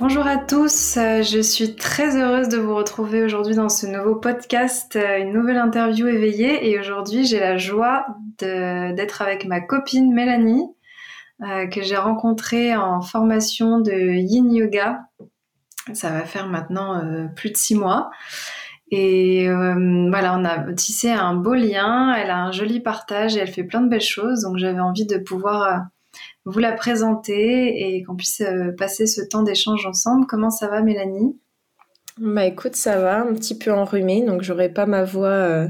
Bonjour à tous, je suis très heureuse de vous retrouver aujourd'hui dans ce nouveau podcast, une nouvelle interview éveillée et aujourd'hui j'ai la joie d'être avec ma copine Mélanie euh, que j'ai rencontrée en formation de Yin Yoga. Ça va faire maintenant euh, plus de six mois. Et euh, voilà, on a tissé un beau lien, elle a un joli partage et elle fait plein de belles choses, donc j'avais envie de pouvoir vous la présenter et qu'on puisse euh, passer ce temps d'échange ensemble. Comment ça va, Mélanie? Bah écoute, ça va, un petit peu enrhumée, donc j'aurai pas ma voix euh,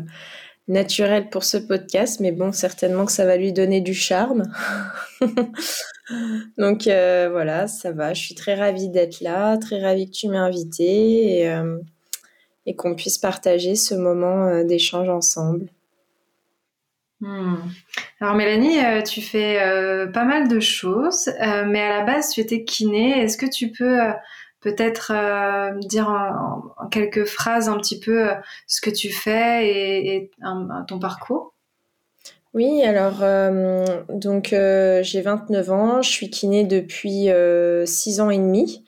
naturelle pour ce podcast, mais bon, certainement que ça va lui donner du charme. donc euh, voilà, ça va. Je suis très ravie d'être là, très ravie que tu m'aies invitée et, et qu'on puisse partager ce moment d'échange ensemble. Hmm. Alors Mélanie, euh, tu fais euh, pas mal de choses, euh, mais à la base tu étais kiné. Est-ce que tu peux peut-être dire en, quelques phrases un petit peu ce que tu fais et, ton parcours? Oui, alors donc j'ai 29 ans, je suis kiné depuis 6 ans et demi.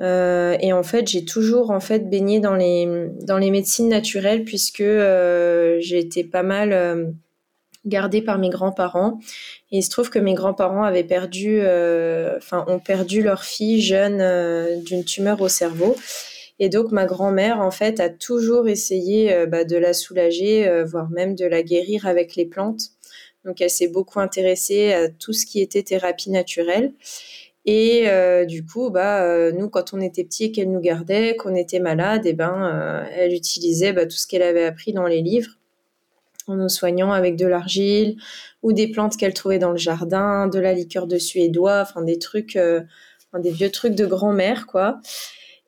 et en fait, j'ai toujours en fait baigné dans les dans les médecines naturelles puisque j'ai été pas mal gardée par mes grands-parents. Et il se trouve que mes grands-parents avaient perdu, euh, enfin, ont perdu leur fille jeune euh, d'une tumeur au cerveau. Et donc ma grand-mère, en fait, a toujours essayé euh, bah, de la soulager, voire même de la guérir avec les plantes. Donc elle s'est beaucoup intéressée à tout ce qui était thérapie naturelle. Et du coup, bah, nous, quand on était petits et qu'elle nous gardait, qu'on était malade, et eh ben, elle utilisait bah, tout ce qu'elle avait appris dans les livres en nous soignant avec de l'argile ou des plantes qu'elle trouvait dans le jardin, de la liqueur de suédois, enfin des trucs, euh, des vieux trucs de grand-mère, quoi.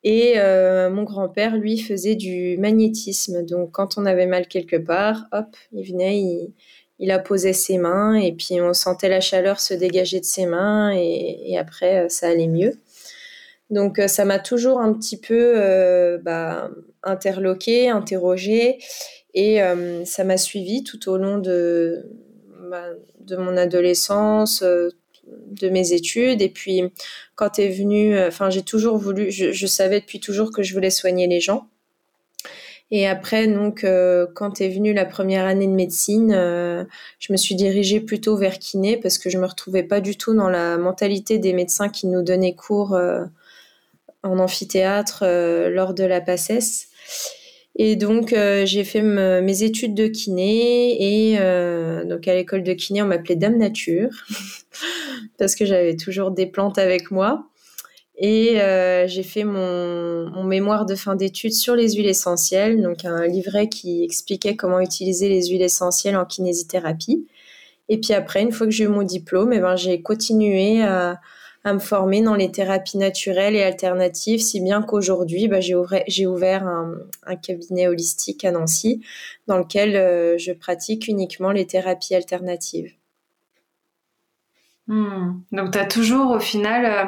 Et euh, mon grand-père, lui, faisait du magnétisme. Donc, quand on avait mal quelque part, hop, il venait, il, il apposait ses mains et puis on sentait la chaleur se dégager de ses mains et, après, euh, ça allait mieux. Donc, ça m'a toujours un petit peu bah, interloqué, interrogé. Et euh, ça m'a suivi tout au long de, bah, de mon adolescence, euh, de mes études. Et puis, quand est venu, euh, enfin, j'ai toujours voulu, je, savais depuis toujours que je voulais soigner les gens. Et après, donc, quand est venue la première année de médecine, je me suis dirigée plutôt vers kiné parce que je me retrouvais pas du tout dans la mentalité des médecins qui nous donnaient cours en amphithéâtre lors de la PACES. Et donc, euh, j'ai fait mes études de kiné. Et euh, donc, à l'école de kiné, on m'appelait Dame Nature parce que j'avais toujours des plantes avec moi. Et euh, j'ai fait mon, mon, mémoire de fin d'études sur les huiles essentielles, donc un livret qui expliquait comment utiliser les huiles essentielles en kinésithérapie. Et puis après, une fois que j'ai eu mon diplôme, eh ben, j'ai continué à, à me former dans les thérapies naturelles et alternatives, si bien qu'aujourd'hui, bah, j'ai ouvert, un, cabinet holistique à Nancy dans lequel euh, je pratique uniquement les thérapies alternatives. Hmm. Donc, tu as toujours, au final, euh,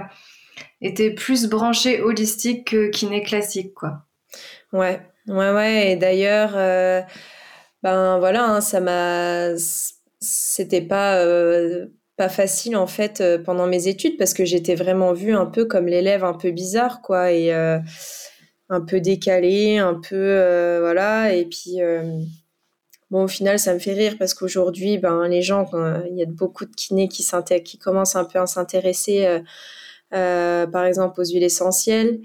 été plus branché holistique que kiné classique, quoi. Ouais, ouais, ouais. Et d'ailleurs, euh, ben voilà, hein, ça m'a. C'était pas pas facile en fait euh, pendant mes études parce que j'étais vraiment vue un peu comme l'élève un peu bizarre quoi et euh, un peu décalé, un peu euh, voilà et puis bon au final ça me fait rire parce qu'aujourd'hui ben les gens il y a beaucoup de kinés qui commencent un peu à s'intéresser par exemple aux huiles essentielles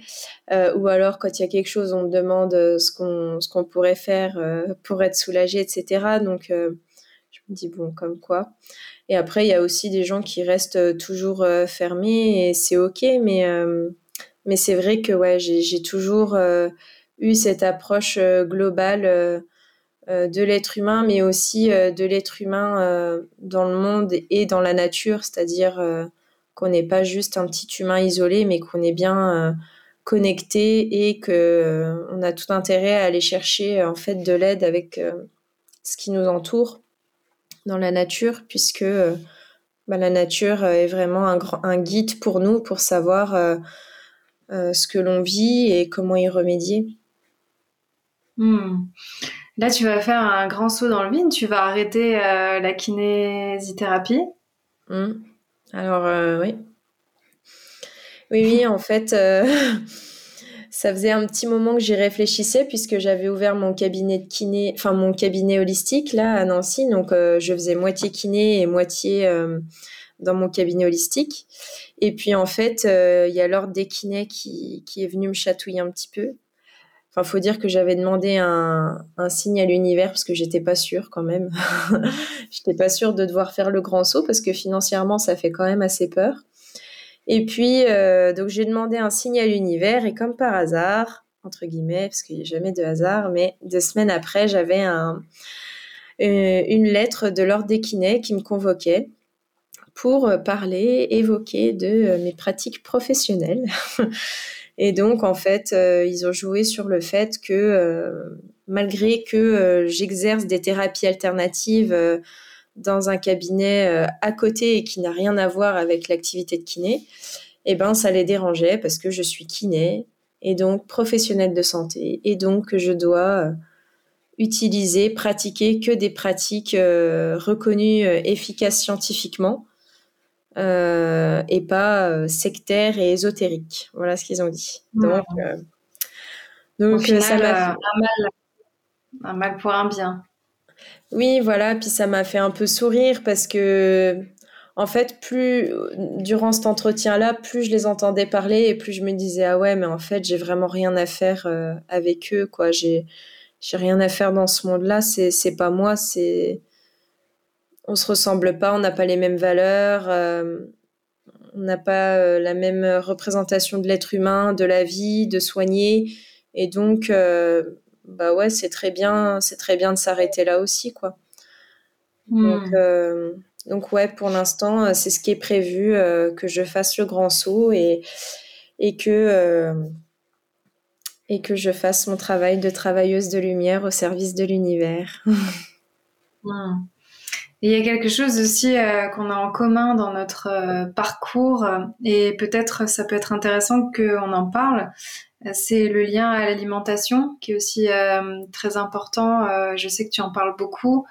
ou alors quand il y a quelque chose on me demande ce qu'on ce qu'on pourrait faire pour être soulagé etc donc Je me dis bon, comme quoi. Et après, il y a aussi des gens qui restent toujours fermés et c'est ok, mais mais c'est vrai que ouais, j'ai toujours eu cette approche globale de l'être humain, mais aussi de l'être humain dans le monde et dans la nature, c'est-à-dire qu'on n'est pas juste un petit humain isolé, mais qu'on est bien connecté et que on a tout intérêt à aller chercher en fait de l'aide avec ce qui nous entoure dans la nature, puisque bah, la nature est vraiment un, un, guide pour nous pour savoir euh, ce que l'on vit et comment y remédier. Hmm. Là, tu vas faire un grand saut dans le vide, tu vas arrêter euh, la kinésithérapie. Hmm. Alors, euh, oui. Oui, oui, en fait, ça faisait un petit moment que j'y réfléchissais puisque j'avais ouvert mon cabinet de kiné, enfin mon cabinet holistique là à Nancy. Donc, je faisais moitié kiné et moitié dans mon cabinet holistique. Et puis en fait, euh, il y a l'ordre des kinés qui, qui, est venu me chatouiller un petit peu. Enfin, faut dire que j'avais demandé un, un, signe à l'univers parce que j'étais pas sûre quand même. j'étais pas sûre de devoir faire le grand saut parce que financièrement, ça fait quand même assez peur. Et puis, euh, donc j'ai demandé un signe à l'univers et comme par hasard, entre guillemets, parce qu'il n'y a jamais de hasard, mais deux semaines après, j'avais un, euh, une lettre de l'ordre des kinés qui me convoquait pour euh, parler, évoquer de mes pratiques professionnelles. Et donc, en fait, ils ont joué sur le fait que malgré que j'exerce des thérapies alternatives dans un cabinet à côté et qui n'a rien à voir avec l'activité de kiné, eh ben, ça les dérangeait parce que je suis kiné et donc professionnelle de santé et donc je dois utiliser, pratiquer que des pratiques reconnues efficaces scientifiquement euh, et pas euh, sectaire et ésotérique. Voilà ce qu'ils ont dit. Donc, euh, donc ça m'a fait un mal, un mal pour un bien. Oui, voilà. Puis ça m'a fait un peu sourire parce que, en fait, plus durant cet entretien-là, plus je les entendais parler et plus je me disais ah ouais, mais en fait, j'ai vraiment rien à faire avec eux, quoi. J'ai rien à faire dans ce monde-là. C'est c'est pas moi. C'est on se ressemble pas, on n'a pas les mêmes valeurs, euh, on n'a pas euh, la même représentation de l'être humain, de la vie, de soigner, et donc euh, bah ouais, c'est très bien, c'est très bien de s'arrêter là aussi, quoi. Hmm. Donc, ouais, pour l'instant, c'est ce qui est prévu, que je fasse le grand saut et, et que et que je fasse mon travail de travailleuse de lumière au service de l'univers. Il y a quelque chose aussi euh, qu'on a en commun dans notre euh, parcours euh, et peut-être ça peut être intéressant qu'on en parle. C'est le lien à l'alimentation qui est aussi très important. je sais que tu en parles beaucoup.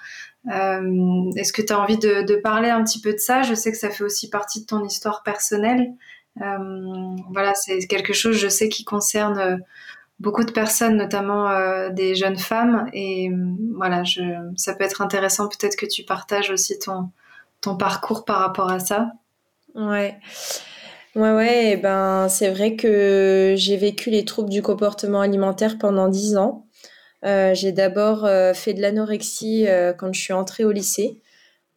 Est-ce que tu as envie de, parler un petit peu de ça? Je sais que ça fait aussi partie de ton histoire personnelle. voilà, c'est quelque chose, je sais, qui concerne beaucoup de personnes, notamment euh, des jeunes femmes. Et euh, voilà, ça peut être intéressant peut-être que tu partages aussi ton, parcours par rapport à ça. Ouais. Ouais, ouais, et ben, c'est vrai que j'ai vécu les troubles du comportement alimentaire pendant dix ans. Euh, j'ai d'abord fait de l'anorexie quand je suis entrée au lycée.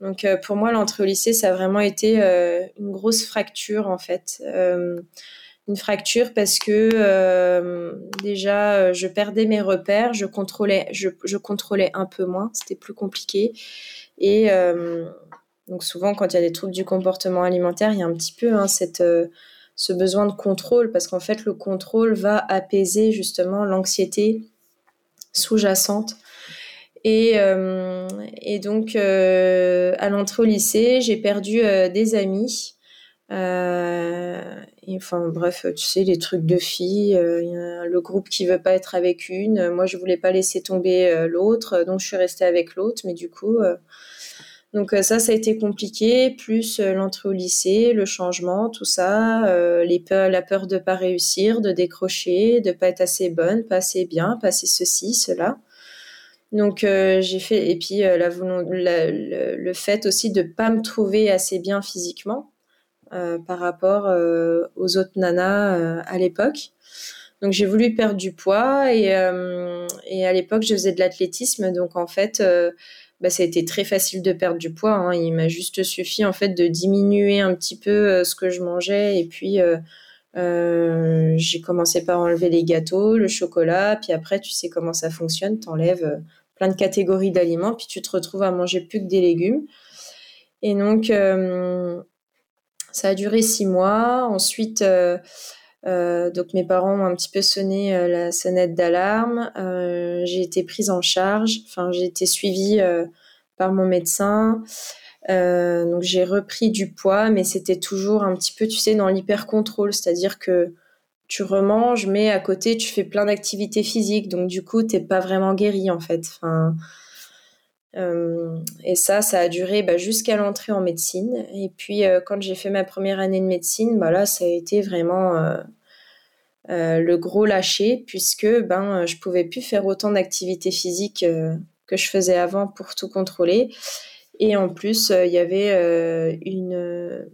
Donc pour moi, l'entrée au lycée, ça a vraiment été une grosse fracture en fait une fracture parce que euh, déjà euh, je perdais mes repères, je contrôlais, je, contrôlais un peu moins, c'était plus compliqué. Et euh, donc souvent quand il y a des troubles du comportement alimentaire, il y a un petit peu hein, cette, ce besoin de contrôle parce qu'en fait le contrôle va apaiser justement l'anxiété sous-jacente. Et, et donc à l'entrée au lycée, j'ai perdu des amis. Euh, enfin bref, tu sais, les trucs de filles, euh, le groupe qui veut pas être avec une. Moi, je voulais pas laisser tomber euh, l'autre, donc je suis restée avec l'autre. Mais du coup, donc ça, ça a été compliqué. Plus l'entrée au lycée, le changement, tout ça, les la peur de pas réussir, de décrocher, de pas être assez bonne, pas assez bien, pas assez ceci, cela. Donc j'ai fait et puis la, le, fait aussi de pas me trouver assez bien physiquement euh, par rapport euh, aux autres nanas euh, à l'époque. Donc j'ai voulu perdre du poids et, et à l'époque je faisais de l'athlétisme. Donc en fait, bah, ça a été très facile de perdre du poids. Hein. Il m'a juste suffi en fait de diminuer un petit peu ce que je mangeais et puis j'ai commencé par enlever les gâteaux, le chocolat, puis après tu sais comment ça fonctionne, t'enlèves plein de catégories d'aliments, puis tu te retrouves à manger plus que des légumes. Et donc ça a duré six mois. Ensuite, euh, euh, donc mes parents ont un petit peu sonné euh, la sonnette d'alarme. j'ai été prise en charge. Enfin, j'ai été suivie par mon médecin. donc j'ai repris du poids, mais c'était toujours un petit peu, tu sais, dans l'hyper contrôle, c'est-à-dire que tu remanges, mais à côté tu fais plein d'activités physiques, donc du coup t'es pas vraiment guéri en fait. Enfin, et ça, ça a duré bah, jusqu'à l'entrée en médecine. Et puis, euh, quand j'ai fait ma première année de médecine, bah, là, ça a été vraiment euh, le gros lâcher, puisque ben, je pouvais plus faire autant d'activités physiques que je faisais avant pour tout contrôler. Et en plus, il y avait une,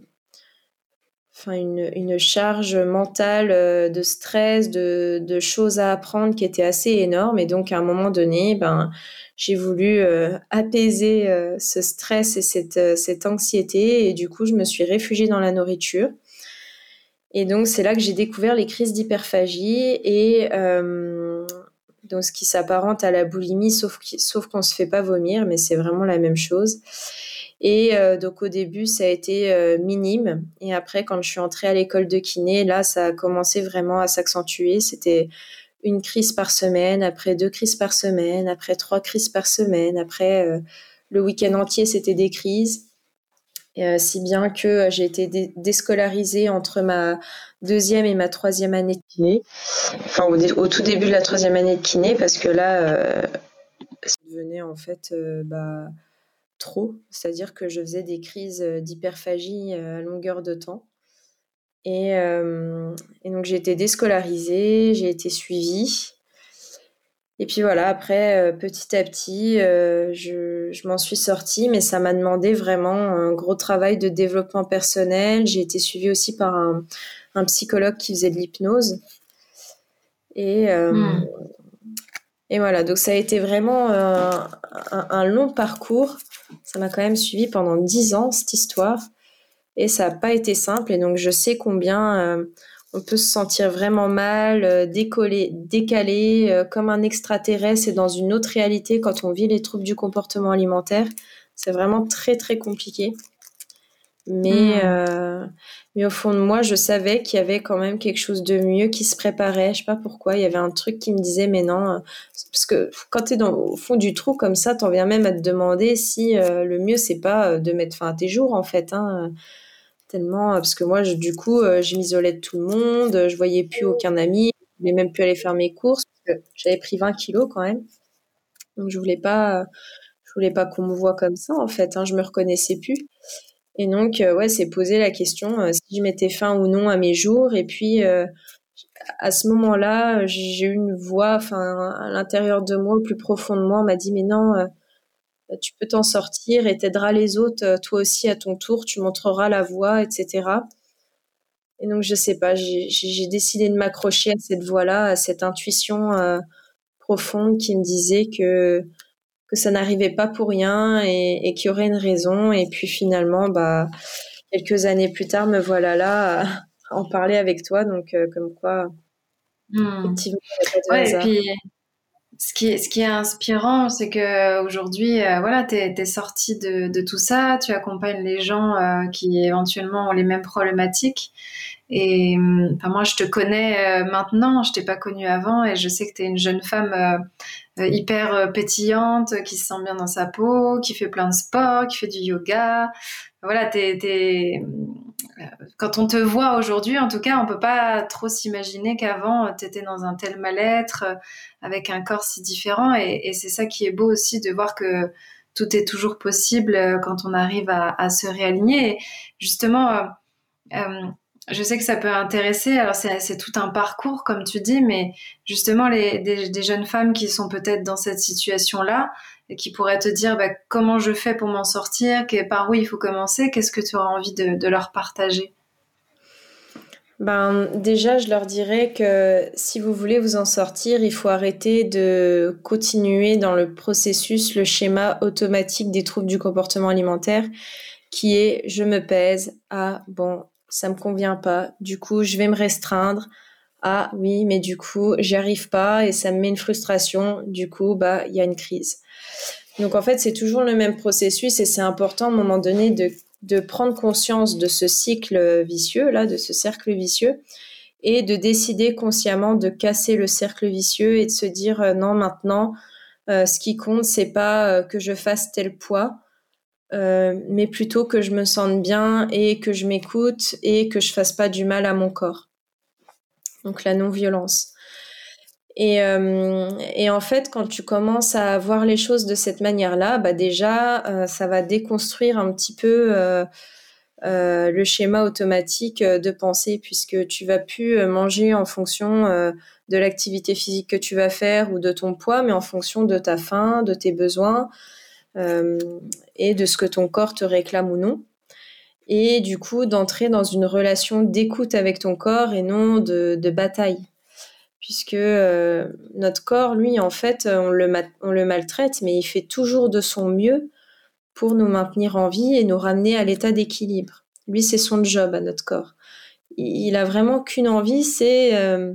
une, une, charge mentale de stress, de, de, choses à apprendre qui était assez énorme. Et donc, à un moment donné, ben, j'ai voulu euh, apaiser euh, ce stress et cette, euh, cette anxiété et du coup je me suis réfugiée dans la nourriture. Et donc c'est là que j'ai découvert les crises d'hyperphagie et donc ce qui s'apparente à la boulimie sauf, sauf qu'on se fait pas vomir mais c'est vraiment la même chose. Et donc au début ça a été minime et après quand je suis entrée à l'école de kiné là ça a commencé vraiment à s'accentuer. C'était une crise par semaine, après deux crises par semaine, après trois crises par semaine, après euh, le week-end entier, c'était des crises. Euh, si bien que euh, j'ai été déscolarisée entre ma deuxième et ma troisième année de kiné. Enfin, au, tout début de la troisième année de kiné, parce que là, ça devenait en fait bah, trop. C'est-à-dire que je faisais des crises d'hyperphagie à longueur de temps. Euh, et, donc j'ai été déscolarisée, j'ai été suivie. Et puis voilà, après, euh, petit à petit, euh, je, m'en suis sortie, mais ça m'a demandé vraiment un gros travail de développement personnel. J'ai été suivie aussi par un, psychologue qui faisait de l'hypnose. Et, hmm. et voilà, donc ça a été vraiment un, un long parcours. Ça m'a quand même suivi pendant dix ans, cette histoire et ça n'a pas été simple. Et donc, je sais combien euh, on peut se sentir vraiment mal, euh, décollé, décalé, euh, comme un extraterrestre et dans une autre réalité quand on vit les troubles du comportement alimentaire. C'est vraiment très, très compliqué. Mais, mais au fond de moi, je savais qu'il y avait quand même quelque chose de mieux qui se préparait. Je sais pas pourquoi. Il y avait un truc qui me disait, mais non. Parce que quand tu es dans, au fond du trou comme ça, t'en viens même à te demander si le mieux, c'est pas de mettre fin à tes jours, en fait. Hein tellement parce que moi du coup euh, je m'isolais de tout le monde je voyais plus aucun ami je voulais même plus aller faire mes courses j'avais pris 20 kilos quand même. Donc je voulais pas je voulais pas qu'on me voit comme ça en fait hein, je me reconnaissais plus. Et donc euh, ouais c'est poser la question euh, si je mettais fin ou non à mes jours. Et puis à ce moment-là j'ai eu une voix enfin à l'intérieur de moi au plus profond de moi m'a dit mais non euh, tu peux t'en sortir et t'aideras les autres, euh, toi aussi à ton tour, tu montreras la voie, etc. Et donc, je sais pas, j'ai décidé de m'accrocher à cette voie-là, à cette intuition euh, profonde qui me disait que, que ça n'arrivait pas pour rien et, qu'il y aurait une raison. Et puis finalement, bah, quelques années plus tard, me voilà là à, en parler avec toi. Donc, comme quoi, hmm. effectivement, ouais, et puis, ce qui est, ce qui est inspirant, c'est que aujourd'hui, euh, voilà, tu es, sorti de, de, tout ça, tu accompagnes les gens euh, qui éventuellement ont les mêmes problématiques. Et hum, enfin, moi, je te connais euh, maintenant, je t'ai pas connue avant, et je sais que tu es une jeune femme hyper pétillante, qui se sent bien dans sa peau, qui fait plein de sport, qui fait du yoga. Voilà, t'es, t'es, quand on te voit aujourd'hui, en tout cas, on peut pas trop s'imaginer qu'avant, tu étais dans un tel mal-être, euh, avec un corps si différent. Et, c'est ça qui est beau aussi de voir que tout est toujours possible euh, quand on arrive à, se réaligner. justement, euh, je sais que ça peut intéresser. Alors, c'est tout un parcours, comme tu dis, mais justement, les, des jeunes femmes qui sont peut-être dans cette situation-là, et qui pourraient te dire bah, comment je fais pour m'en sortir, par où il faut commencer, qu'est-ce que tu auras envie de, leur partager? Ben, déjà, je leur dirais que si vous voulez vous en sortir, il faut arrêter de continuer dans le processus, le schéma automatique des troubles du comportement alimentaire, qui est je me pèse, ah bon, ça me convient pas, du coup, je vais me restreindre, ah oui, mais du coup, j'y arrive pas et ça me met une frustration, du coup, bah, il y a une crise. Donc en fait, c'est toujours le même processus et c'est important à un moment donné de prendre conscience de ce cycle vicieux, là, de ce cercle vicieux, et de décider consciemment de casser le cercle vicieux et de se dire euh, non, maintenant, euh, ce qui compte, c'est pas euh, que je fasse tel poids, mais plutôt que je me sente bien et que je m'écoute et que je fasse pas du mal à mon corps. Donc la non-violence. Et, euh, en fait, quand tu commences à voir les choses de cette manière-là, bah déjà, euh, ça va déconstruire un petit peu euh, euh le schéma automatique de pensée, puisque tu vas plus manger en fonction de l'activité physique que tu vas faire ou de ton poids, mais en fonction de ta faim, de tes besoins et de ce que ton corps te réclame ou non. Et du coup, d'entrer dans une relation d'écoute avec ton corps et non de, bataille puisque euh, notre corps, lui, en fait, on le, maltraite, mais il fait toujours de son mieux pour nous maintenir en vie et nous ramener à l'état d'équilibre. Lui, c'est son job à notre corps. Il a vraiment qu'une envie, c'est euh,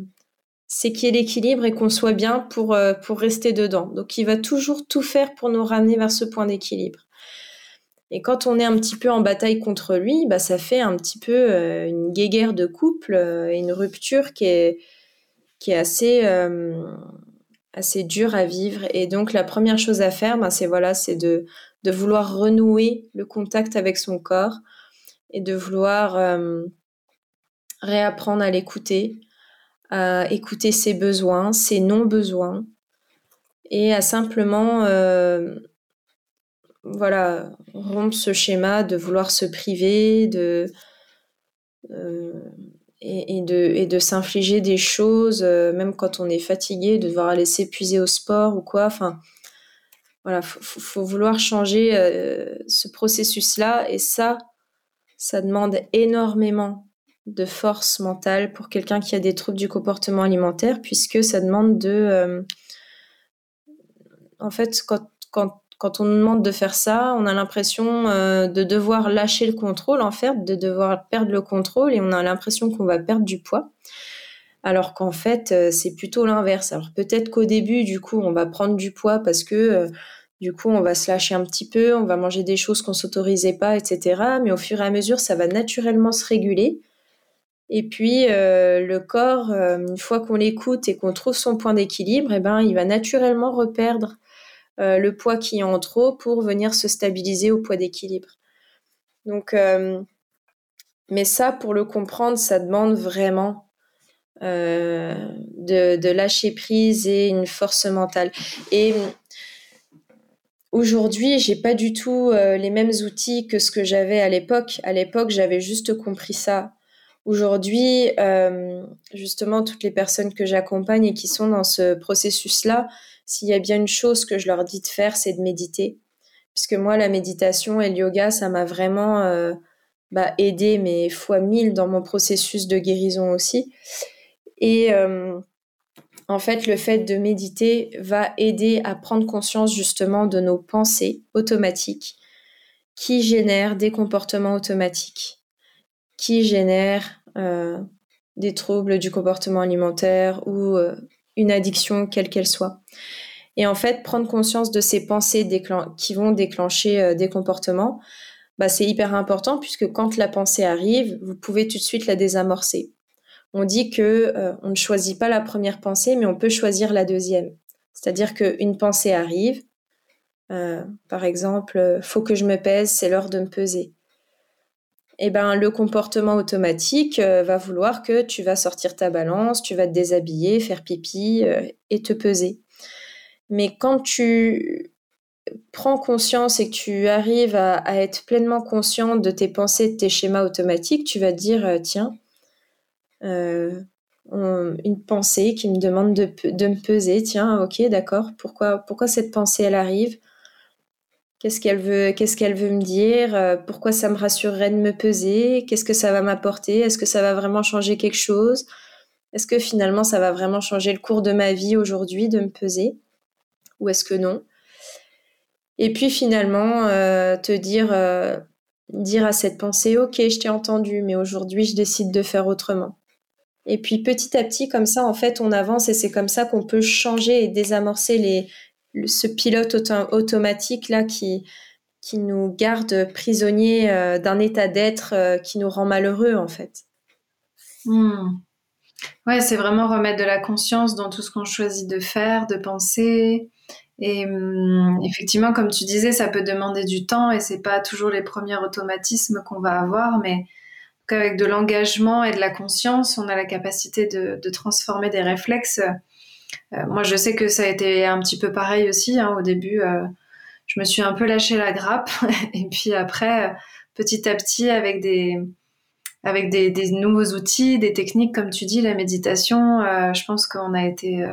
c'est qu'il y ait l'équilibre et qu'on soit bien pour, euh, pour rester dedans. Donc, il va toujours tout faire pour nous ramener vers ce point d'équilibre. Et quand on est un petit peu en bataille contre lui, bah, ça fait un petit peu une guéguerre de couple, une rupture qui est, qui est assez euh, assez dur à vivre. Et donc la première chose à faire, ben, c'est voilà, de de vouloir renouer le contact avec son corps et de vouloir euh, réapprendre à l'écouter, à écouter ses besoins, ses non-besoins et à simplement euh, voilà rompre ce schéma de vouloir se priver, de et, de, et de s'infliger des choses, euh, même quand on est fatigué, de devoir aller s'épuiser au sport ou quoi. Enfin, voilà, faut, vouloir changer euh, ce processus-là. Et ça, ça demande énormément de force mentale pour quelqu'un qui a des troubles du comportement alimentaire, puisque ça demande de... Euh, en fait, quand, on nous demande de faire ça, on a l'impression euh, de devoir lâcher le contrôle, en fait, de devoir perdre le contrôle et on a l'impression qu'on va perdre du poids. Alors qu'en fait, euh, c'est plutôt l'inverse. Alors peut-être qu'au début, du coup, on va prendre du poids parce que du coup, on va se lâcher un petit peu, on va manger des choses qu'on s'autorisait pas, etc. Mais au fur et à mesure, ça va naturellement se réguler. Et puis le corps, une fois qu'on l'écoute et qu'on trouve son point d'équilibre, eh ben, il va naturellement reperdre euh, le poids qui est en trop pour venir se stabiliser au poids d'équilibre. Donc, euh, mais ça, pour le comprendre, ça demande vraiment euh, de, lâcher prise et une force mentale. Et aujourd'hui, j'ai pas du tout les mêmes outils que ce que j'avais à l'époque. À l'époque, j'avais juste compris ça. Aujourd'hui, justement, toutes les personnes que j'accompagne et qui sont dans ce processus-là, s'il y a bien une chose que je leur dis de faire, c'est de méditer. Puisque moi, la méditation et le yoga, ça m'a vraiment euh, bah, aidé, mais fois mille dans mon processus de guérison aussi. Et euh, en fait, le fait de méditer va aider à prendre conscience justement de nos pensées automatiques qui génèrent des comportements automatiques, qui génèrent euh, des troubles du comportement alimentaire ou une addiction quelle qu'elle soit. Et en fait, prendre conscience de ces pensées qui vont déclencher euh, des comportements, bah, c'est hyper important puisque quand la pensée arrive, vous pouvez tout de suite la désamorcer. On dit que euh, on ne choisit pas la première pensée, mais on peut choisir la deuxième. C'est-à-dire qu'une pensée arrive, euh, par exemple, faut que je me pèse, c'est l'heure de me peser. Eh ben, le comportement automatique va vouloir que tu vas sortir ta balance, tu vas te déshabiller, faire pipi et te peser. Mais quand tu prends conscience et que tu arrives à, être pleinement consciente de tes pensées, de tes schémas automatiques, tu vas dire, euh, tiens, euh, une pensée qui me demande de, me peser, tiens, ok, d'accord, pourquoi, pourquoi cette pensée, elle arrive? Qu'est-ce qu'elle veut, me dire euh, Pourquoi ça me rassurerait de me peser Qu'est-ce que ça va m'apporter Est-ce que ça va vraiment changer quelque chose? Est-ce que finalement ça va vraiment changer le cours de ma vie aujourd'hui de me peser? Ou est-ce que non? Et puis finalement euh, te dire, euh, dire à cette pensée, ok, je t'ai entendu, mais aujourd'hui je décide de faire autrement. Et puis petit à petit, comme ça, en fait, on avance et c'est comme ça qu'on peut changer et désamorcer les, ce pilote automatique là qui qui nous garde prisonniers euh, d'un état d'être euh, qui nous rend malheureux en fait. Hmm. Ouais, c'est vraiment remettre de la conscience dans tout ce qu'on choisit de faire, de penser. Et hmm, effectivement, comme tu disais, ça peut demander du temps et c'est pas toujours les premiers automatismes qu'on va avoir, mais qu'avec de l'engagement et de la conscience, on a la capacité de, transformer des réflexes moi, je sais que ça a été un petit peu pareil aussi. Hein, au début, euh, je me suis un peu lâché la grappe. et puis après, euh, petit à petit, avec des, avec des, nouveaux outils, des techniques, comme tu dis, la méditation, je pense qu'on a été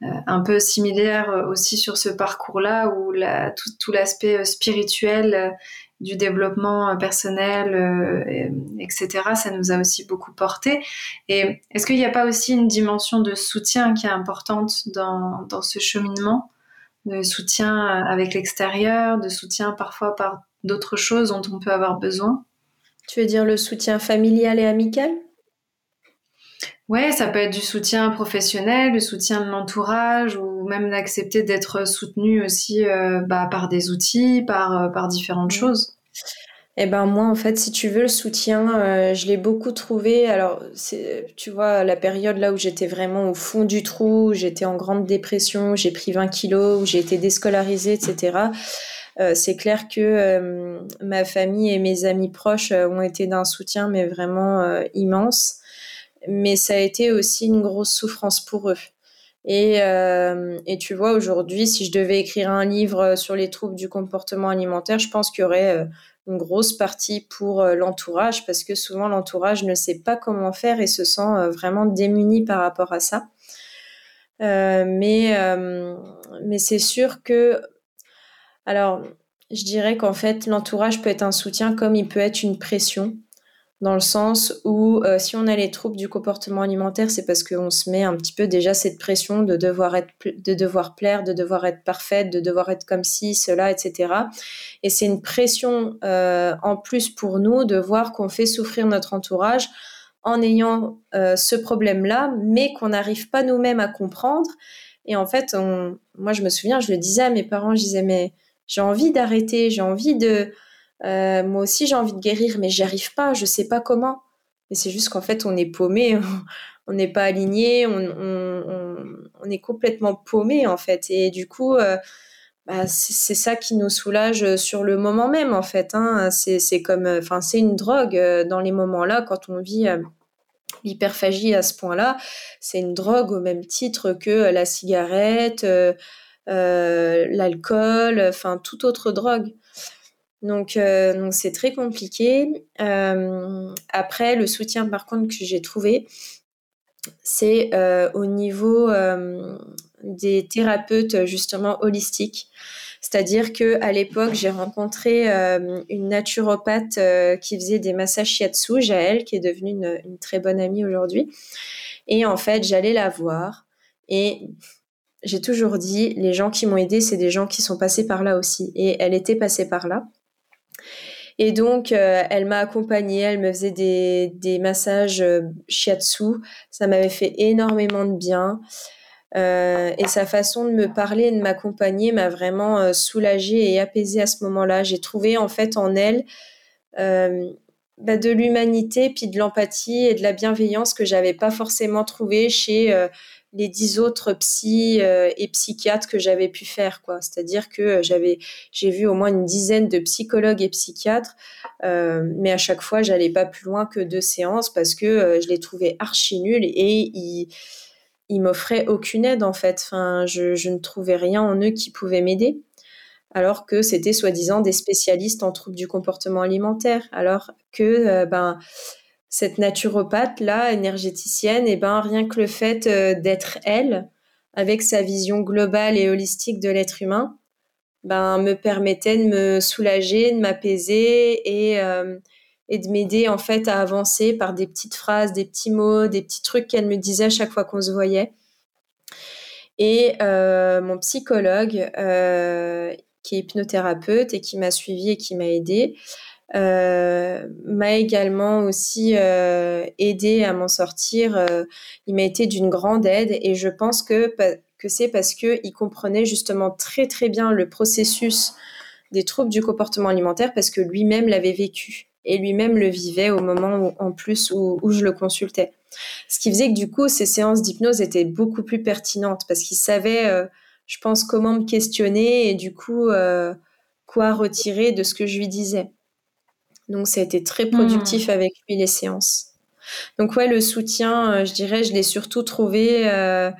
un peu similaire aussi sur ce parcours-là où la, tout l'aspect spirituel du développement euh, personnel, euh, etc. Ça nous a aussi beaucoup porté. Et est-ce qu'il n'y a pas aussi une dimension de soutien qui est importante dans, dans ce cheminement, de soutien euh, avec l'extérieur, de soutien parfois par d'autres choses dont on peut avoir besoin? Tu veux dire le soutien familial et amical? Ouais, ça peut être du soutien professionnel, du soutien de l'entourage, ou même d'accepter d'être soutenu aussi euh, bah, par des outils, par, euh, par différentes choses. Eh ben moi en fait si tu veux le soutien euh, je l'ai beaucoup trouvé. Alors c'est tu vois la période là où j'étais vraiment au fond du trou j'étais en grande dépression j'ai pris 20 kilos où j'ai été déscolarisée etc c'est clair que ma famille et mes amis proches ont été d'un soutien mais vraiment immense mais ça a été aussi une grosse souffrance pour eux. Et, euh, tu vois, aujourd'hui, si je devais écrire un livre sur les troubles du comportement alimentaire, je pense qu'il y aurait euh, une grosse partie pour euh, l'entourage, parce que souvent l'entourage ne sait pas comment faire et se sent vraiment démuni par rapport à ça. mais c'est sûr que, alors, je dirais qu'en fait, l'entourage peut être un soutien comme il peut être une pression dans le sens où euh, si on a les troubles du comportement alimentaire, c'est parce qu'on se met un petit peu déjà cette pression de devoir être, de devoir plaire, de devoir être parfaite, de devoir être comme ci, cela, etc. Et c'est une pression euh, en plus pour nous de voir qu'on fait souffrir notre entourage en ayant euh, ce problème-là, mais qu'on n'arrive pas nous-mêmes à comprendre. Et en fait, on, moi, je me souviens, je le disais à mes parents, je disais mais j'ai envie d'arrêter, j'ai envie de euh, moi aussi, j'ai envie de guérir, mais j'y arrive pas, je sais pas comment. Mais c'est juste qu'en fait, on est paumé, on n'est pas aligné, on, est complètement paumé, en fait. Et du coup, euh, bah, c'est ça qui nous soulage sur le moment même, en fait. Hein. C'est comme, enfin, c'est une drogue euh, dans les moments-là, quand on vit l'hyperphagie à ce point-là. C'est une drogue au même titre que la cigarette, l'alcool, enfin, toute autre drogue. Donc, euh, donc c'est très compliqué. Euh, après, le soutien par contre que j'ai trouvé, c'est euh, au niveau des thérapeutes justement holistiques. C'est-à-dire que à l'époque, j'ai rencontré une naturopathe qui faisait des massages shiatsu, Jaël, qui est devenue une, une très bonne amie aujourd'hui. Et en fait, j'allais la voir et j'ai toujours dit, les gens qui m'ont aidé, c'est des gens qui sont passés par là aussi. Et elle était passée par là. Et donc, euh, elle m'a accompagnée, elle me faisait des, des massages euh, shiatsu. Ça m'avait fait énormément de bien. Euh, et sa façon de me parler et de m'accompagner m'a vraiment soulagée et apaisée à ce moment-là. J'ai trouvé en fait en elle bah, de l'humanité, puis de l'empathie et de la bienveillance que j'avais pas forcément trouvé chez les dix autres psys euh, et psychiatres que j'avais pu faire c'est-à-dire que euh, j'avais j'ai vu au moins une dizaine de psychologues et psychiatres euh, mais à chaque fois j'allais pas plus loin que deux séances parce que je les trouvais archi nuls et ils ils m'offraient aucune aide en fait. Enfin je, je ne trouvais rien en eux qui pouvait m'aider. Alors que c'était soi-disant des spécialistes en troubles du comportement alimentaire. Alors que ben cette naturopathe là, énergéticienne, et eh ben rien que le fait euh, d'être elle, avec sa vision globale et holistique de l'être humain, ben, me permettait de me soulager, de m'apaiser et, euh, et de m'aider en fait à avancer par des petites phrases, des petits mots, des petits trucs qu'elle me disait à chaque fois qu'on se voyait. Et euh, mon psychologue, qui est hypnothérapeute et qui m'a suivi et qui m'a aidé, euh, m'a également aussi euh, aidé à m'en sortir. Euh, il m'a été d'une grande aide et je pense que, que c'est parce qu'il comprenait justement très très bien le processus des troubles du comportement alimentaire parce que lui-même l'avait vécu et lui-même le vivait au moment où, en plus où, où, je le consultais. Ce qui faisait que du coup, ces séances d'hypnose étaient beaucoup plus pertinentes parce qu'il savait, euh, je pense, comment me questionner et du coup, euh, quoi retirer de ce que je lui disais. Donc, ça a été très productif mmh. avec lui, les séances. Donc, ouais, le soutien, euh, je dirais, je l'ai surtout trouvé euh,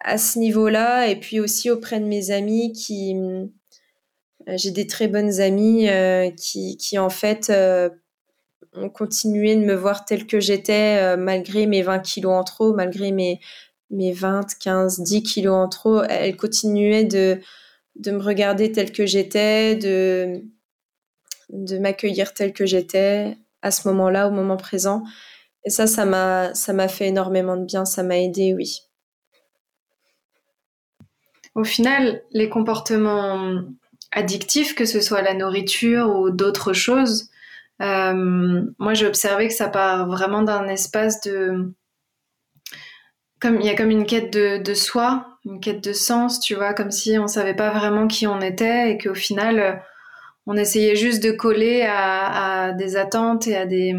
à ce niveau-là et puis aussi auprès de mes amis qui. Euh, j'ai des très bonnes amies euh, qui, qui, en fait, euh, ont continué de me voir telle que j'étais malgré mes 20 kilos en trop, malgré mes, mes 20, 15, 10 kilos en trop. Elles continuaient de, de me regarder telle que j'étais, de de m'accueillir telle que j'étais à ce moment-là, au moment présent. Et ça, ça m'a, ça m'a fait énormément de bien, ça m'a aidé, oui. Au final, les comportements addictifs, que ce soit la nourriture ou d'autres choses, euh, moi j'ai observé que ça part vraiment d'un espace de... Comme, il y a comme une quête de, de, soi, une quête de sens, tu vois, comme si on savait pas vraiment qui on était et qu'au final on essayait juste de coller à, des attentes et à des,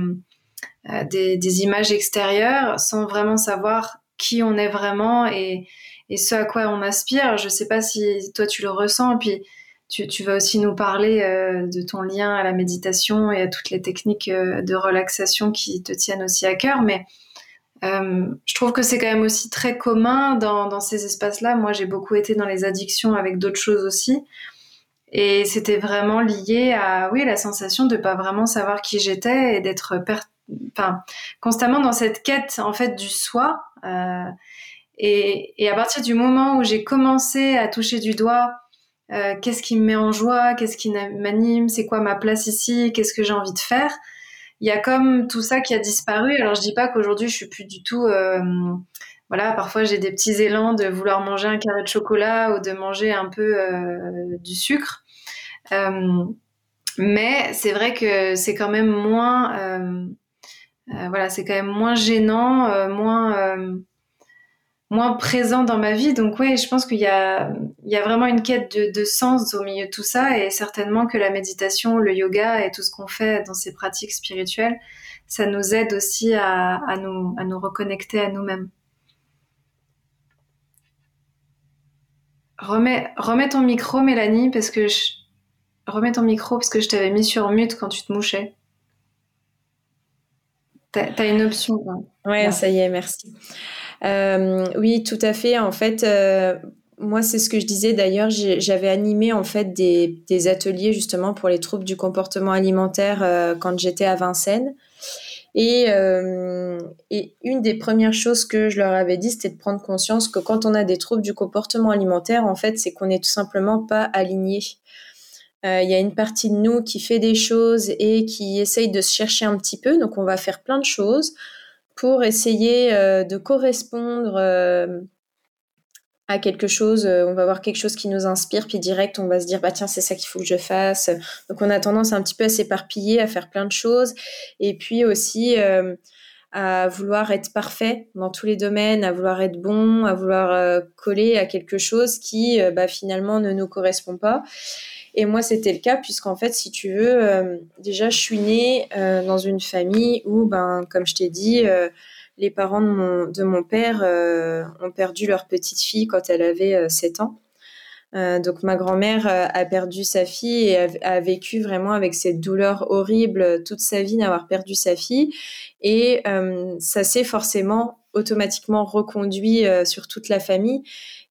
des, images extérieures sans vraiment savoir qui on est vraiment et, ce à quoi on aspire. Je sais pas si toi tu le ressens. Puis tu, vas aussi nous parler euh, de ton lien à la méditation et à toutes les techniques euh, de relaxation qui te tiennent aussi à cœur. Mais euh, je trouve que c'est quand même aussi très commun dans ces espaces-là. Moi, j'ai beaucoup été dans les addictions avec d'autres choses aussi. Et c'était vraiment lié à, oui, la sensation de pas vraiment savoir qui j'étais et d'être constamment dans cette quête, en fait, du soi. Euh, et, et, à partir du moment où j'ai commencé à toucher du doigt euh, qu'est-ce qui me met en joie, qu'est-ce qui m'anime, c'est quoi ma place ici, qu'est-ce que j'ai envie de faire, il y a comme tout ça qui a disparu. Alors je dis pas qu'aujourd'hui je suis plus du tout euh, voilà, parfois j'ai des petits élans de vouloir manger un carré de chocolat ou de manger un peu euh, du sucre. Euh, mais c'est vrai que c'est quand même moins, euh, euh voilà, c'est quand même moins gênant, moins, moins présent dans ma vie. Donc oui, je pense qu'il y a, il y a vraiment une quête de, de, sens au milieu de tout ça, et certainement que la méditation, le yoga et tout ce qu'on fait dans ces pratiques spirituelles, ça nous aide aussi à, à nous, à nous reconnecter à nous-mêmes. Remets, remets ton micro, Mélanie, parce que je... remets ton micro parce que je t'avais mis sur mute quand tu te mouchais. T'as as une option. Ouais, ça y est, merci. Euh, oui, tout à fait. En fait, euh, moi, c'est ce que je disais. D'ailleurs, j'avais animé en fait des, des, ateliers justement pour les troubles du comportement alimentaire euh, quand j'étais à Vincennes. Et, et, une des premières choses que je leur avais dit, c'était de prendre conscience que quand on a des troubles du comportement alimentaire, en fait, c'est qu'on n'est tout simplement pas aligné. Euh, il y a une partie de nous qui fait des choses et qui essaye de se chercher un petit peu. Donc, on va faire plein de choses pour essayer euh, de correspondre euh, à quelque chose, on va voir quelque chose qui nous inspire, puis direct, on va se dire, bah tiens, c'est ça qu'il faut que je fasse. Donc, on a tendance un petit peu à s'éparpiller, à faire plein de choses. Et puis aussi, à vouloir être parfait dans tous les domaines, à vouloir être bon, à vouloir coller à quelque chose qui, bah, finalement, ne nous correspond pas. Et moi, c'était le cas, puisqu'en fait, si tu veux, euh, déjà, je suis née dans une famille où, ben, comme je t'ai dit, les parents de mon, de mon père euh, ont perdu leur petite fille quand elle avait euh, 7 ans. Euh, donc ma grand-mère euh, a perdu sa fille et a, vécu vraiment avec cette douleur horrible toute sa vie d'avoir perdu sa fille. Et euh, ça s'est forcément automatiquement reconduit sur toute la famille.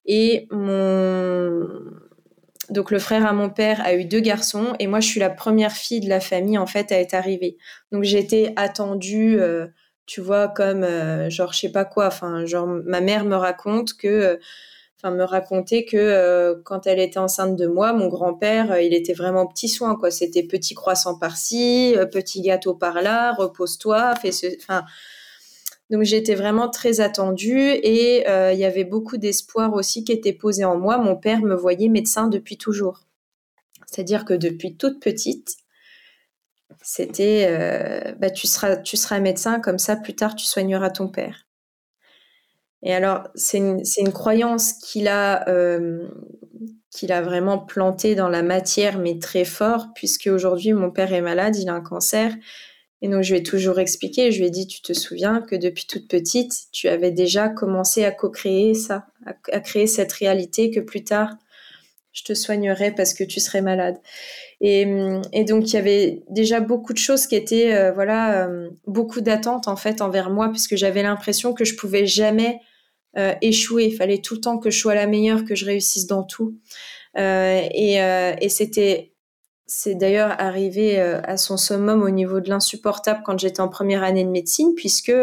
Et mon donc le frère à mon père a eu deux garçons et moi je suis la première fille de la famille en fait à être arrivée. Donc été attendue euh, tu vois, comme euh, genre je sais pas quoi. Enfin, genre ma mère me raconte que euh, enfin me racontait que quand elle était enceinte de moi, mon grand-père, euh, il était vraiment petit soin quoi. C'était petit croissant par-ci, petit gâteau par-là, repose-toi, fais ce. Donc j'étais vraiment très attendue et il y avait beaucoup d'espoir aussi qui était posé en moi. Mon père me voyait médecin depuis toujours. C'est-à-dire que depuis toute petite, c'était bah, tu seras médecin comme ça plus tard tu soigneras ton père. Et alors, c'est une, une, croyance qu'il a, euh, qu'il a vraiment plantée dans la matière, mais très fort, puisque aujourd'hui, mon père est malade, il a un cancer. Et donc, je lui ai toujours expliqué, je lui ai dit, tu te souviens que depuis toute petite, tu avais déjà commencé à co-créer ça, à, créer cette réalité que plus tard, je te soignerai parce que tu serais malade. Et, donc il y avait déjà beaucoup de choses qui étaient euh, voilà euh, beaucoup d'attentes en fait envers moi puisque j'avais l'impression que je pouvais jamais euh, échouer. Il fallait tout le temps que je sois la meilleure, que je réussisse dans tout. Et c'était c'est d'ailleurs arrivé à son summum au niveau de l'insupportable quand j'étais en première année de médecine, puisque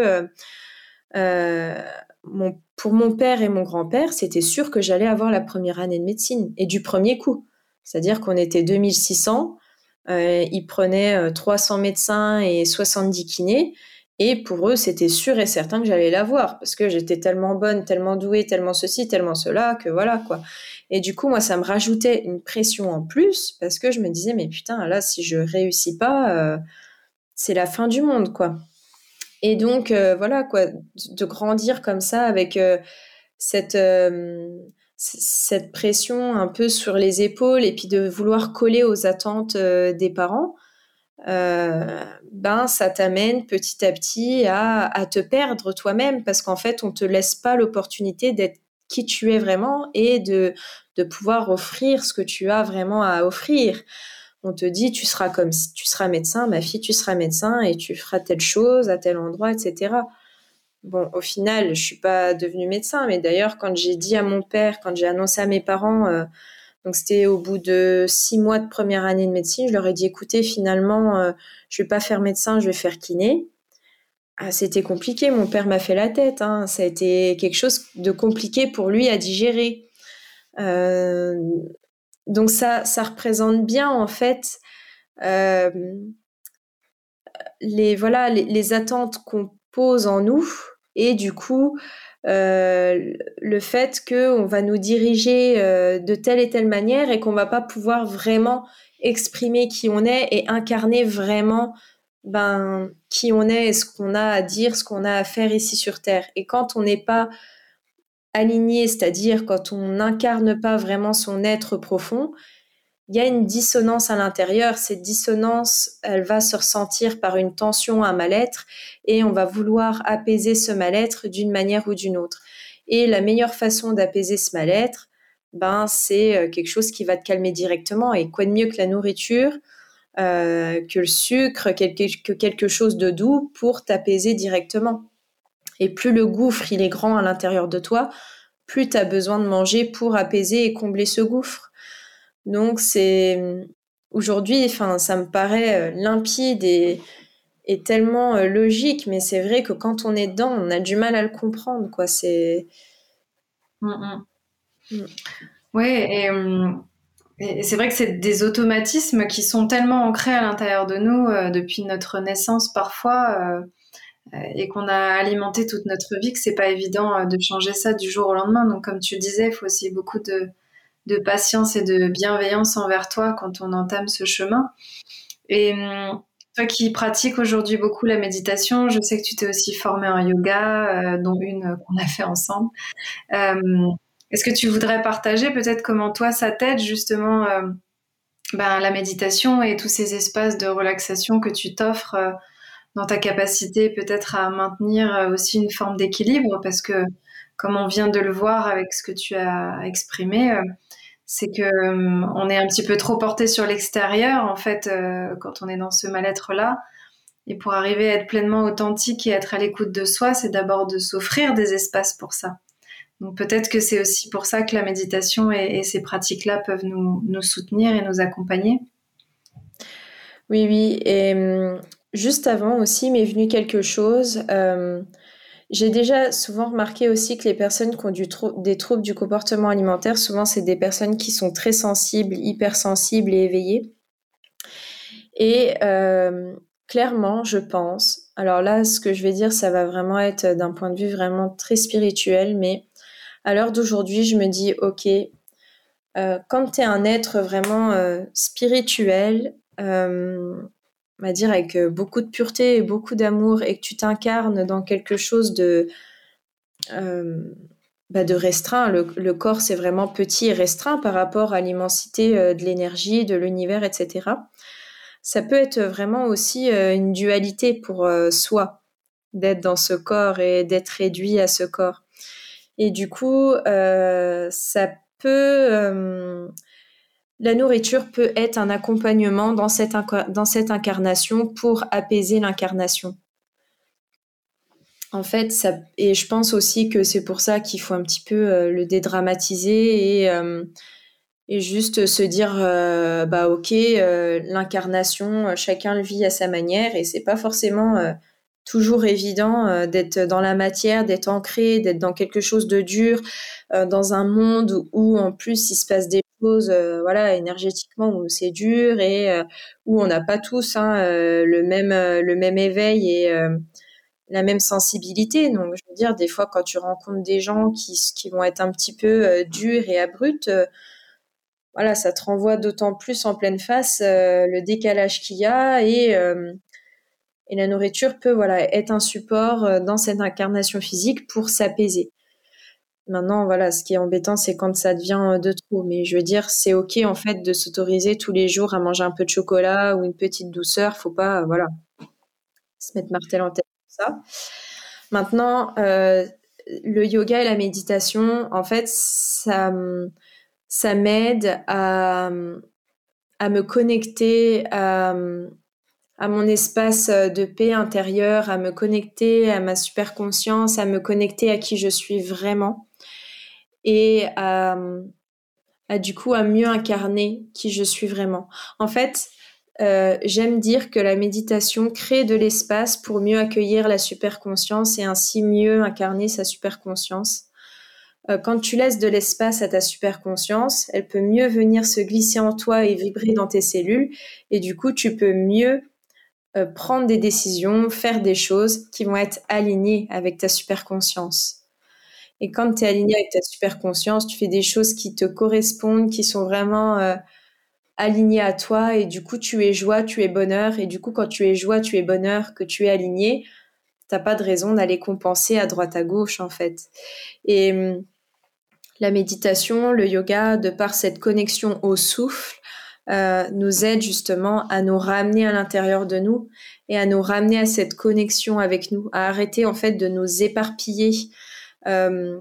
mon, pour mon père et mon grand-père, c'était sûr que j'allais avoir la première année de médecine, et du premier coup. C'est-à-dire qu'on était 2600, euh, ils prenaient 300 médecins et 70 kinés, et pour eux, c'était sûr et certain que j'allais l'avoir parce que j'étais tellement bonne, tellement douée, tellement ceci, tellement cela que voilà quoi. Et du coup, moi, ça me rajoutait une pression en plus parce que je me disais mais putain là, si je réussis pas, euh, c'est la fin du monde quoi. Et donc euh, voilà quoi, de grandir comme ça avec euh, cette pression un peu sur les épaules et puis de vouloir coller aux attentes des parents ben ça t'amène petit à petit à, à te perdre toi-même parce qu'en fait on te laisse pas l'opportunité d'être qui tu es vraiment et de, pouvoir offrir ce que tu as vraiment à offrir. On te dit tu seras comme tu seras médecin, ma fille tu seras médecin et tu feras telle chose à tel endroit, etc. Bon, au final, je suis pas devenue médecin, mais d'ailleurs, quand j'ai dit à mon père, quand j'ai annoncé à mes parents, euh, donc c'était au bout de six mois de première année de médecine, je leur ai dit écoutez, finalement, euh, je vais pas faire médecin, je vais faire kiné. Ah, c'était compliqué, mon père m'a fait la tête. Hein. Ça a été quelque chose de compliqué pour lui à digérer. Euh, donc ça, représente bien en fait euh, les voilà les, attentes qu'on pose en nous et du coup euh, le fait qu'on va nous diriger de telle et telle manière et qu'on va pas pouvoir vraiment exprimer qui on est et incarner vraiment ben qui on est et ce qu'on a à dire, ce qu'on a à faire ici sur Terre. Et quand on n'est pas aligné, c'est-à-dire quand on n'incarne pas vraiment son être profond, il y a une dissonance à l'intérieur. Cette dissonance, elle va se ressentir par une tension, un mal-être, et on va vouloir apaiser ce mal-être d'une manière ou d'une autre. Et la meilleure façon d'apaiser ce mal-être, ben, c'est euh, quelque chose qui va te calmer directement. Et quoi de mieux que la nourriture, que le sucre, que quelque chose de doux pour t'apaiser directement. Et plus le gouffre il est grand à l'intérieur de toi, plus tu as besoin de manger pour apaiser et combler ce gouffre. Donc c'est aujourd'hui, enfin ça me paraît euh, limpide et, tellement euh, logique, mais c'est vrai que quand on est dedans, on a du mal à le comprendre, quoi. C'est mm, mm. Mm. ouais et, c'est vrai que c'est des automatismes qui sont tellement ancrés à l'intérieur de nous euh, depuis notre naissance parfois. et qu'on a alimenté toute notre vie, que c'est pas évident de changer ça du jour au lendemain. Donc, comme tu disais, il faut aussi beaucoup de, de patience et de bienveillance envers toi quand on entame ce chemin. Et hum, toi qui pratiques aujourd'hui beaucoup la méditation, je sais que tu t'es aussi formée en yoga, euh, dont une qu'on a fait ensemble. Euh, est-ce que tu voudrais partager peut-être comment toi ça t'aide justement euh, ben, la méditation et tous ces espaces de relaxation que tu t'offres dans ta capacité peut-être à maintenir aussi une forme d'équilibre? Parce que comme on vient de le voir avec ce que tu as exprimé, c'est que euh, on est un petit peu trop porté sur l'extérieur en fait euh, quand on est dans ce mal-être là. Et pour arriver à être pleinement authentique et être à l'écoute de soi, c'est d'abord de s'offrir des espaces pour ça. Donc peut-être que c'est aussi pour ça que la méditation et, ces pratiques-là peuvent nous, soutenir et nous accompagner. Oui, oui. Et hum, juste avant aussi m'est venu quelque chose. Euh, j'ai déjà souvent remarqué aussi que les personnes qui ont des troubles du comportement alimentaire, souvent c'est des personnes qui sont très sensibles, hypersensibles et éveillées. Et euh, clairement, je pense, alors là, ce que je vais dire, ça va vraiment être d'un point de vue vraiment très spirituel, mais à l'heure d'aujourd'hui, je me dis, ok, euh, quand tu es un être vraiment euh, spirituel, on va dire avec beaucoup de pureté et beaucoup d'amour, et que tu t'incarnes dans quelque chose de bah, de restreint. Le, corps, c'est vraiment petit et restreint par rapport à l'immensité de l'énergie, de l'univers, etc ça peut être vraiment aussi euh, une dualité pour euh, soi d'être dans ce corps et d'être réduit à ce corps. Et du coup, euh, ça peut... la nourriture peut être un accompagnement dans cette, incarnation pour apaiser l'incarnation. En fait, ça, et je pense aussi que c'est pour ça qu'il faut un petit peu le dédramatiser et et juste se dire euh, bah ok euh, l'incarnation euh, chacun le vit à sa manière et c'est pas forcément toujours évident d'être dans la matière d'être ancré d'être dans quelque chose de dur dans un monde où en plus il se passe des choses voilà énergétiquement où c'est dur et où on n'a pas tous hein, le même le même éveil et la même sensibilité. Donc, je veux dire, des fois, quand tu rencontres des gens qui, qui vont être un petit peu durs et abrupts, voilà, ça te renvoie d'autant plus en pleine face euh, le décalage qu'il y a et, euh, et la nourriture peut voilà être un support euh, dans cette incarnation physique pour s'apaiser. Maintenant, voilà, ce qui est embêtant, c'est quand ça devient de trop. Mais je veux dire, c'est ok en fait de s'autoriser tous les jours à manger un peu de chocolat ou une petite douceur. Faut pas, voilà, se mettre martel en tête ça. Maintenant, le yoga et la méditation, en fait, ça ça m'aide à, à, me connecter à, à, mon espace de paix intérieure, à me connecter à ma super conscience, à me connecter à qui je suis vraiment et à, du coup à mieux incarner qui je suis vraiment. En fait, euh, j'aime dire que la méditation crée de l'espace pour mieux accueillir la super conscience et ainsi mieux incarner sa super conscience. Euh, quand tu laisses de l'espace à ta super conscience, elle peut mieux venir se glisser en toi et vibrer dans tes cellules. Et du coup, tu peux mieux euh, prendre des décisions, faire des choses qui vont être alignées avec ta super conscience. Et quand tu es aligné avec ta super conscience, tu fais des choses qui te correspondent, qui sont vraiment euh, alignées à toi. Et du coup, tu es joie, tu es bonheur. Et du coup, quand tu es joie, tu es bonheur, que tu es aligné, t'as pas de raison d'aller compenser à droite à gauche, en fait. Et hum, la méditation, le yoga, de par cette connexion au souffle, euh, nous aide justement à nous ramener à l'intérieur de nous et à nous ramener à cette connexion avec nous, à arrêter en fait de nous éparpiller euh,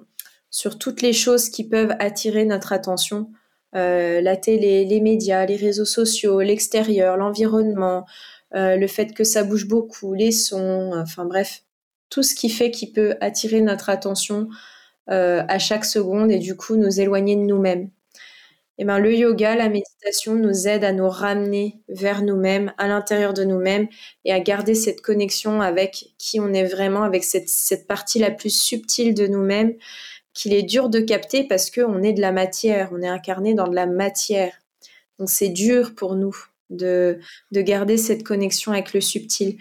sur toutes les choses qui peuvent attirer notre attention. Euh, la télé, les médias, les réseaux sociaux, l'extérieur, l'environnement, le fait que ça bouge beaucoup, les sons, enfin bref, tout ce qui fait qui peut attirer notre attention à chaque seconde et du coup nous éloigner de nous-mêmes. Eh ben, le yoga, la méditation nous aide à nous ramener vers nous-mêmes, à l'intérieur de nous-mêmes et à garder cette connexion avec qui on est vraiment, avec cette, cette partie la plus subtile de nous-mêmes qu'il est dur de capter parce qu'on est de la matière, on est incarné dans de la matière. Donc c'est dur pour nous de, de garder cette connexion avec le subtil.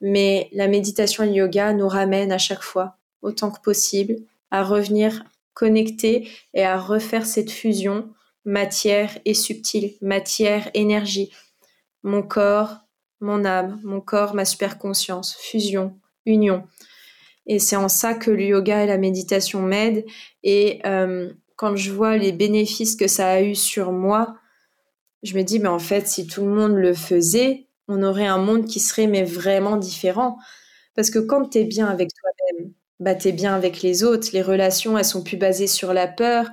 Mais la méditation et le yoga nous ramènent à chaque fois, autant que possible, à revenir connecter et à refaire cette fusion matière et subtile, matière, énergie. Mon corps, mon âme, mon corps, ma super conscience, fusion, union. Et c'est en ça que le yoga et la méditation m'aident. Et euh, quand je vois les bénéfices que ça a eu sur moi, je me dis, mais en fait, si tout le monde le faisait, on aurait un monde qui serait mais vraiment différent. Parce que quand tu es bien avec toi-même, bah, tu es bien avec les autres. Les relations, elles sont plus basées sur la peur,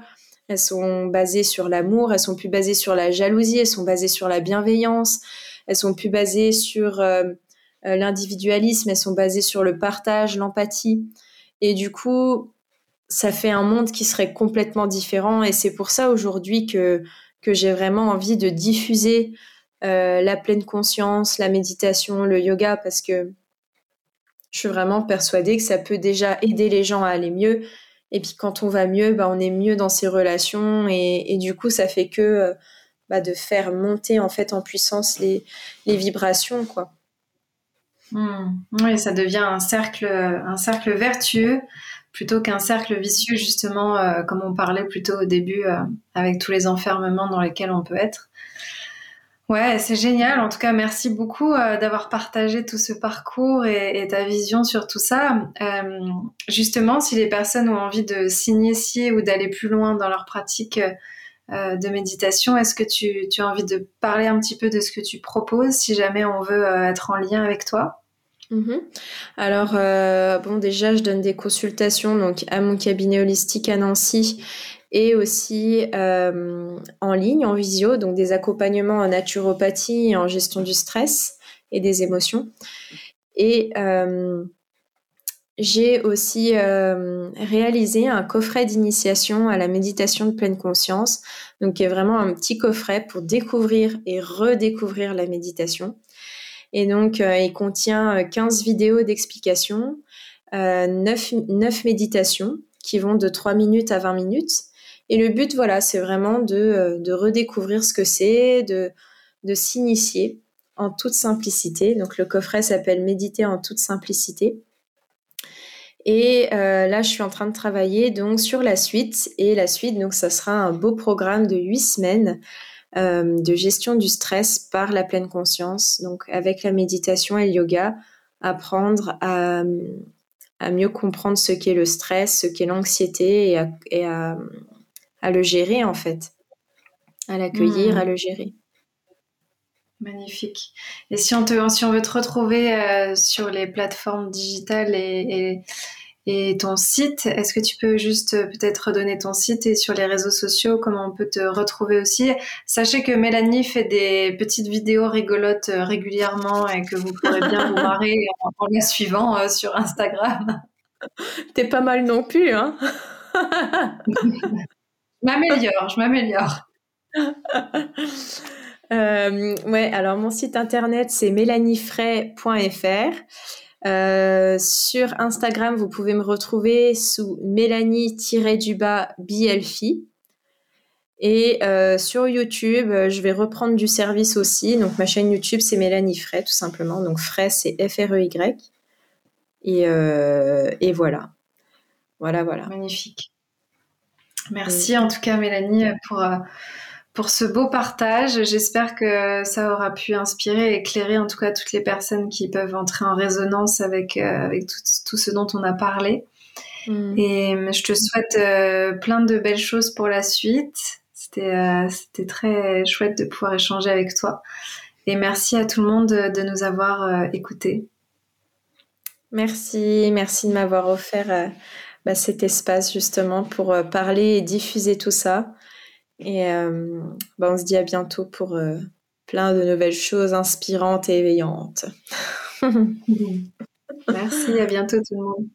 elles sont basées sur l'amour, elles sont plus basées sur la jalousie, elles sont basées sur la bienveillance, elles sont plus basées sur euh, euh, l'individualisme, elles sont basées sur le partage, l'empathie. Et du coup, ça fait un monde qui serait complètement différent. Et c'est pour ça aujourd'hui que, que j'ai vraiment envie de diffuser euh, la pleine conscience, la méditation, le yoga, parce que Je suis vraiment persuadée que ça peut déjà aider les gens à aller mieux. Et puis quand on va mieux, bah, on est mieux dans ses relations et, du coup ça fait que euh, bah, de faire monter en fait en puissance les, vibrations quoi. Hmm. Oui, ça devient un cercle, un cercle vertueux plutôt qu'un cercle vicieux justement, euh, comme on parlait plutôt au début, euh, avec tous les enfermements dans lesquels on peut être. Ouais, c'est génial. En tout cas, merci beaucoup euh, d'avoir partagé tout ce parcours et, ta vision sur tout ça. Euh, justement, si les personnes ont envie de s'initier ou d'aller plus loin dans leur pratique euh, de méditation, est-ce que tu, as envie de parler un petit peu de ce que tu proposes si jamais on veut être en lien avec toi? Mm-hmm. Alors, bon, déjà, je donne des consultations donc à mon cabinet holistique à Nancy et aussi euh, en ligne, en visio, donc des accompagnements en naturopathie en gestion du stress et des émotions. Et euh, j'ai aussi euh, réalisé un coffret d'initiation à la méditation de pleine conscience, donc qui est vraiment un petit coffret pour découvrir et redécouvrir la méditation. Et donc, il contient 15 vidéos d'explication, 9, 9 méditations qui vont de 3 minutes à 20 minutes et le but, voilà, c'est vraiment de, euh, redécouvrir ce que c'est, de, s'initier en toute simplicité. Donc le coffret s'appelle Méditer en toute simplicité. Et euh, là, je suis en train de travailler donc sur la suite. Et la suite, donc, ça sera un beau programme de huit semaines euh, de gestion du stress par la pleine conscience. Donc, avec la méditation et le yoga, apprendre à, mieux comprendre ce qu'est le stress, ce qu'est l'anxiété et à, à le gérer en fait, à l'accueillir, à hmm. le gérer. Magnifique. Et si on, te, si on veut te retrouver euh, sur les plateformes digitales et, et, ton site, est-ce que tu peux juste euh, peut-être redonner ton site et sur les réseaux sociaux, comment on peut te retrouver aussi? Sachez que Mélanie fait des petites vidéos rigolotes euh, régulièrement et que vous pourrez bien vous marrer en, en la suivant sur Instagram. T'es pas mal non plus, hein? m'améliore, je m'améliore. Euh, ouais, alors mon site internet c'est mélaniefray.fr. Euh, sur Instagram, vous pouvez me retrouver sous Mélanie-du-bas BLFI. Et euh, sur YouTube, je vais reprendre du service aussi. Donc ma chaîne YouTube, c'est Mélanie Fray, tout simplement. Donc Fray, c'est F-R-E-Y. Et, et voilà. Voilà, voilà. Magnifique. Merci en tout cas Mélanie pour, euh, pour ce beau partage. J'espère que ça aura pu inspirer et éclairer en tout cas toutes les personnes qui peuvent entrer en résonance avec, euh, avec tout, ce dont on a parlé. Mm. Et euh, je te souhaite plein de belles choses pour la suite. C'était c'était très chouette de pouvoir échanger avec toi. Et merci à tout le monde de, nous avoir écoutés. Merci, merci de m'avoir offert bah, cet espace justement pour euh, parler et diffuser tout ça. Et euh, bah, on se dit à bientôt pour euh, plein de nouvelles choses inspirantes et éveillantes. Merci, à bientôt tout le monde.